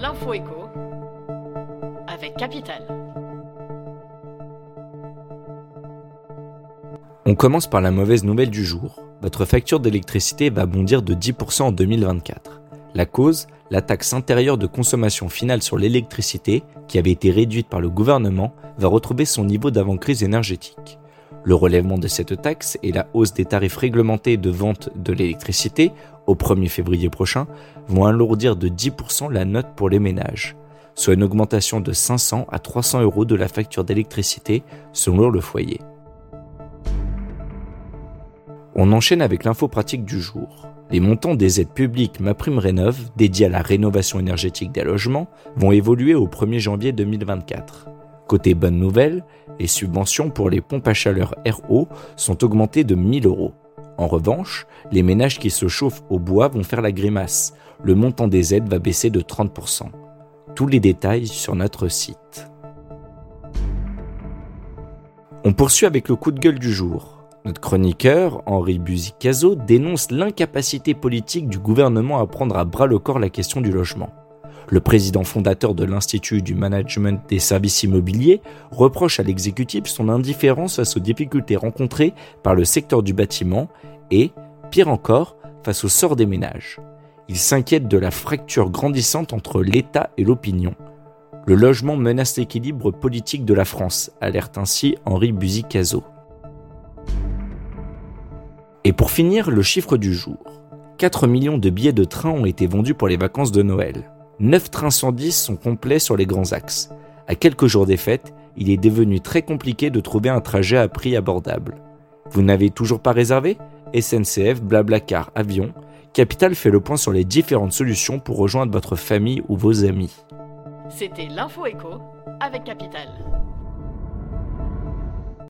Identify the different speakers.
Speaker 1: L'info écho avec Capital.
Speaker 2: On commence par la mauvaise nouvelle du jour. Votre facture d'électricité va bondir de 10% en 2024. La cause, la taxe intérieure de consommation finale sur l'électricité, qui avait été réduite par le gouvernement, va retrouver son niveau d'avant-crise énergétique. Le relèvement de cette taxe et la hausse des tarifs réglementés de vente de l'électricité au 1er février prochain vont alourdir de 10% la note pour les ménages, soit une augmentation de 500 à 300 euros de la facture d'électricité selon le foyer. On enchaîne avec l'info pratique du jour. Les montants des aides publiques MaPrimeRénov' dédiées à la rénovation énergétique des logements vont évoluer au 1er janvier 2024. Côté bonne nouvelle, les subventions pour les pompes à chaleur RO sont augmentées de 1000 euros. En revanche, les ménages qui se chauffent au bois vont faire la grimace. Le montant des aides va baisser de 30%. Tous les détails sur notre site. On poursuit avec le coup de gueule du jour. Notre chroniqueur, Henri Buzicazo, dénonce l'incapacité politique du gouvernement à prendre à bras le corps la question du logement. Le président fondateur de l'Institut du Management des Services Immobiliers reproche à l'exécutif son indifférence face aux difficultés rencontrées par le secteur du bâtiment et, pire encore, face au sort des ménages. Il s'inquiète de la fracture grandissante entre l'État et l'opinion. Le logement menace l'équilibre politique de la France, alerte ainsi Henri Buzicazo. Et pour finir, le chiffre du jour. 4 millions de billets de train ont été vendus pour les vacances de Noël. 9 trains 110 sont complets sur les grands axes. À quelques jours des fêtes, il est devenu très compliqué de trouver un trajet à prix abordable. Vous n'avez toujours pas réservé? SNCF, Blablacar, Avion, Capital fait le point sur les différentes solutions pour rejoindre votre famille ou vos amis.
Speaker 1: C'était l'info écho avec Capital.